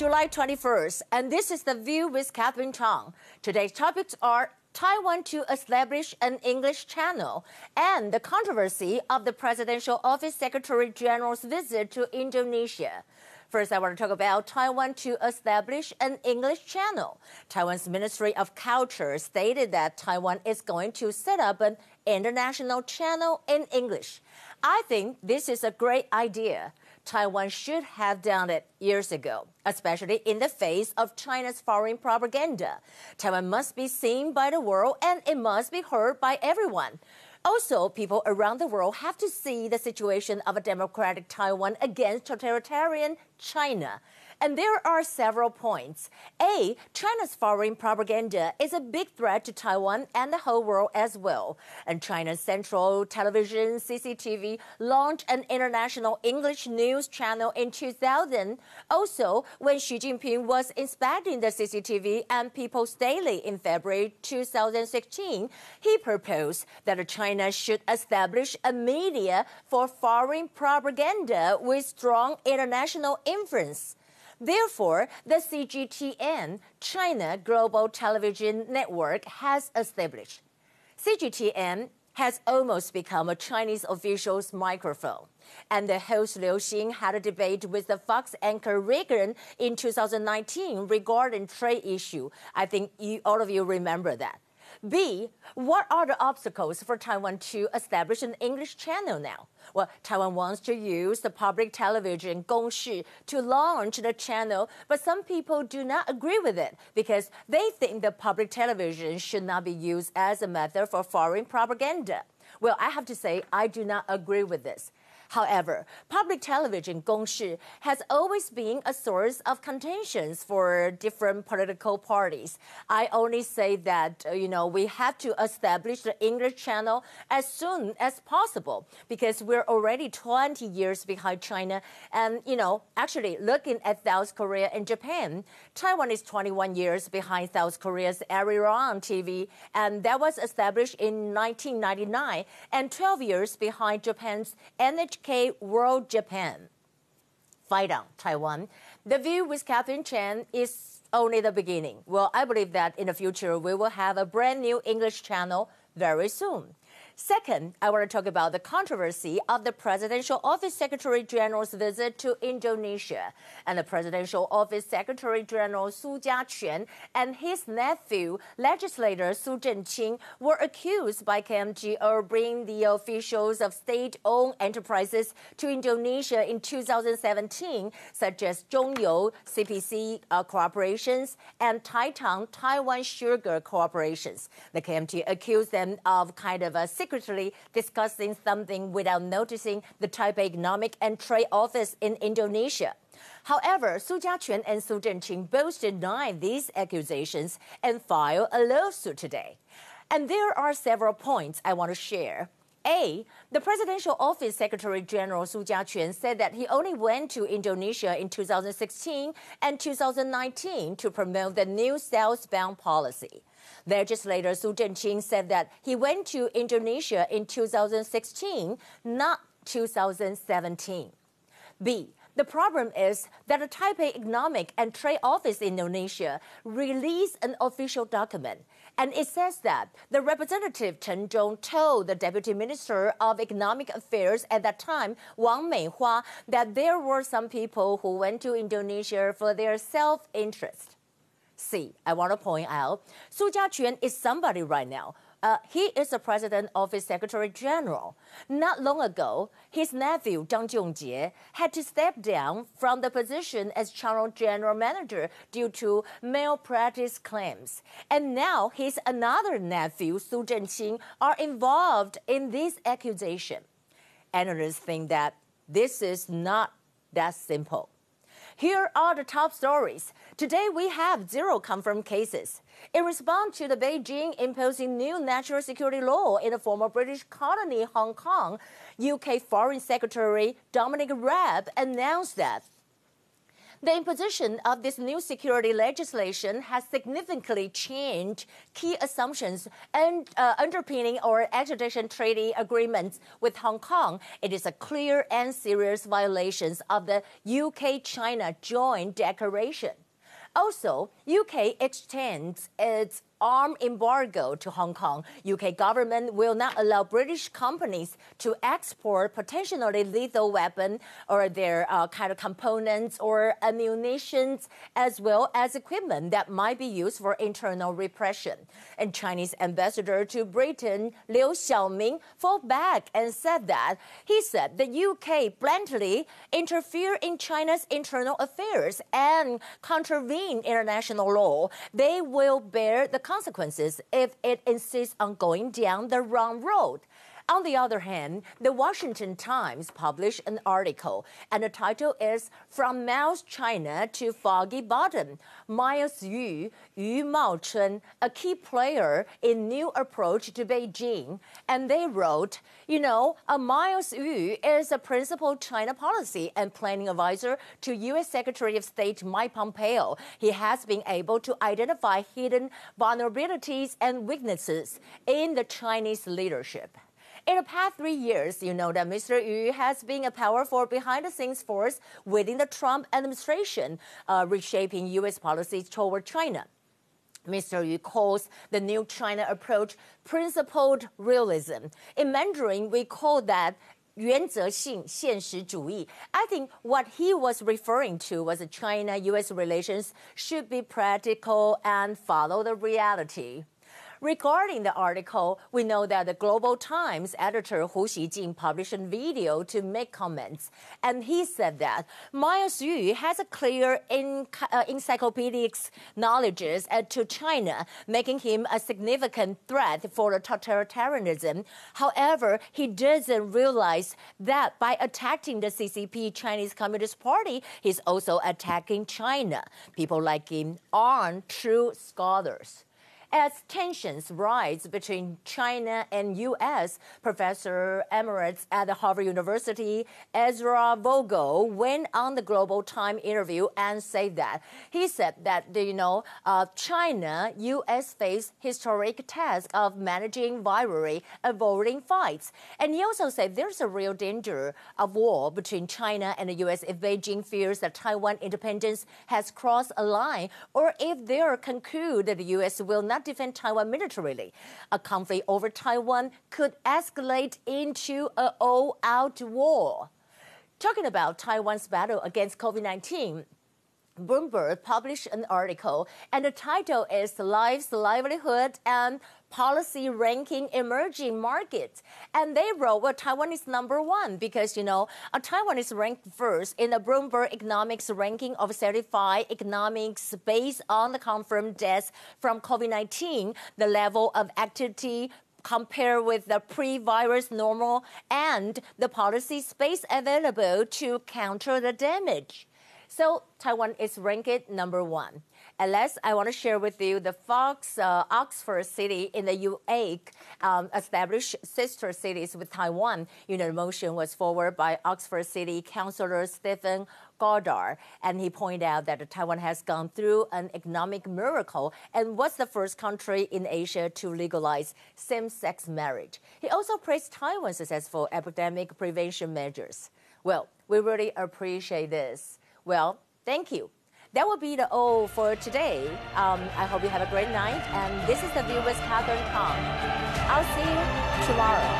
July 21st, and this is The View with Catherine Chang. Today's topics are Taiwan to establish an English channel and the controversy of the Presidential Office Secretary General's visit to Indonesia. First, I want to talk about Taiwan to establish an English channel. Taiwan's Ministry of Culture stated that Taiwan is going to set up an international channel in English. I think this is a great idea. Taiwan should have done it years ago, especially in the face of China's foreign propaganda. Taiwan must be seen by the world and it must be heard by everyone. Also, people around the world have to see the situation of a democratic Taiwan against totalitarian China. And there are several points. A, China's foreign propaganda is a big threat to Taiwan and the whole world as well. And China's Central Television, CCTV, launched an international English news channel in 2000. Also, when Xi Jinping was inspecting the CCTV and People's Daily in February 2016, he proposed that China should establish a media for foreign propaganda with strong international influence. Therefore, the CGTN, China Global Television Network, has established. CGTN has almost become a Chinese official's microphone. And the host Liu Xin had a debate with the Fox anchor Regan in 2019 regarding trade issue. I think you, all of you remember that. B, what are the obstacles for Taiwan to establish an English channel now? Well, Taiwan wants to use the public television Gongshi to launch the channel, but some people do not agree with it because they think the public television should not be used as a method for foreign propaganda. Well, I have to say, I do not agree with this. However, public television Gongshi has always been a source of contentions for different political parties. I only say that, uh, you know, we have to establish the English channel as soon as possible because we're already 20 years behind China. And, you know, actually looking at South Korea and Japan, Taiwan is 21 years behind South Korea's Arirang TV, and that was established in 1999, and 12 years behind Japan's NHK HK World Japan. On Taiwan. The view with Catherine Chen is only the beginning. Well, I believe that in the future we will have a brand new English channel very soon. Second, I want to talk about the controversy of the Presidential Office Secretary General's visit to Indonesia. And the Presidential Office Secretary General Su Jiaquan and his nephew, legislator Su Zhenqing, were accused by KMT of bringing the officials of state-owned enterprises to Indonesia in 2017, such as Zhongyou CPC uh, Corporations and Taitang Taiwan Sugar Corporations. The KMT accused them of kind of a secretly discussing something without noticing the Taipei Economic and Trade Office in Indonesia. However, Su Jiaquan and Su Zhenqing both denied these accusations and filed a lawsuit today. And there are several points I want to share. A. The Presidential Office Secretary General Su Jiaquan said that he only went to Indonesia in 2016 and 2019 to promote the new southbound policy. Legislator Su Zhenqing said that he went to Indonesia in 2016, not 2017. B. The problem is that the Taipei Economic and Trade Office in Indonesia released an official document, and it says that the representative Chen Zhong told the Deputy Minister of Economic Affairs at that time, Wang Meihua, that there were some people who went to Indonesia for their self-interest. See, I want to point out, Su Jiaquan is somebody right now. Uh, he is the president of his secretary general. Not long ago, his nephew Zhang Zhongjie had to step down from the position as channel general manager due to malpractice claims. And now his another nephew Su Zhenqing are involved in this accusation. Analysts think that this is not that simple. Here are the top stories. Today we have zero confirmed cases. In response to the Beijing imposing new national security law in the former British colony Hong Kong, UK Foreign Secretary Dominic Raab announced that The imposition of this new security legislation has significantly changed key assumptions and uh, underpinning our extradition treaty agreements with Hong Kong. It is a clear and serious violation of the UK-China Joint Declaration. Also, UK extends its arm embargo to Hong Kong. UK government will not allow British companies to export potentially lethal weapon or their uh, kind of components or ammunition as well as equipment that might be used for internal repression. And Chinese ambassador to Britain, Liu Xiaoming, fought back and said that he said the UK bluntly interfere in China's internal affairs and contravene international law. They will bear the consequences if it insists on going down the wrong road. On the other hand, the Washington Times published an article, and the title is From Mao's China to Foggy Bottom. Miles Yu, Yu Maochun, a key player in new approach to Beijing. And they wrote, you know, a Miles Yu is a principal China policy and planning advisor to U.S. Secretary of State Mike Pompeo. He has been able to identify hidden vulnerabilities and weaknesses in the Chinese leadership. In the past three years, you know that Mr. Yu has been a powerful behind the scenes force within the Trump administration, uh, reshaping U.S. policies toward China. Mr. Yu calls the new China approach principled realism. In Mandarin, we call that 原则性现实主义. I think what he was referring to was that China US relations should be practical and follow the reality. Regarding the article, we know that the Global Times editor Hu Xijin published a video to make comments, and he said that Miles Yu has a clear uh, encyclopedic knowledge to China, making him a significant threat for the totalitarianism. However, he doesn't realize that by attacking the CCP, Chinese Communist Party, he's also attacking China. People like him aren't true scholars. As tensions rise between China and U.S., Professor Emeritus at Harvard University, Ezra Vogel, went on the Global Time interview and said that he said that you know uh, China, U.S. face historic task of managing rivalry, avoiding fights, and he also said there's a real danger of war between China and the U.S. if Beijing fears that Taiwan independence has crossed a line, or if they conclude that the U.S. will not defend Taiwan militarily. A conflict over Taiwan could escalate into an all out war. Talking about Taiwan's battle against COVID 19, Bloomberg published an article, and the title is Life's Livelihood and policy ranking emerging markets. And they wrote, well, Taiwan is number one because, you know, Taiwan is ranked first in the Bloomberg Economics ranking of certified economics based on the confirmed deaths from COVID 19, the level of activity compare with the pre-virus normal and the policy space available to counter the damage. So Taiwan is ranked number one. And last, I want to share with you the Fox uh, Oxford City in the UAE um, established sister cities with Taiwan. You know, the motion was forwarded by Oxford City Councillor Stephen Goddard, and he pointed out that Taiwan has gone through an economic miracle and was the first country in Asia to legalize same-sex marriage. He also praised Taiwan's successful epidemic prevention measures. Well, we really appreciate this. Well, thank you. That will be the O for today. Um, I hope you have a great night. And this is The View with Catherine Kong. I'll see you tomorrow.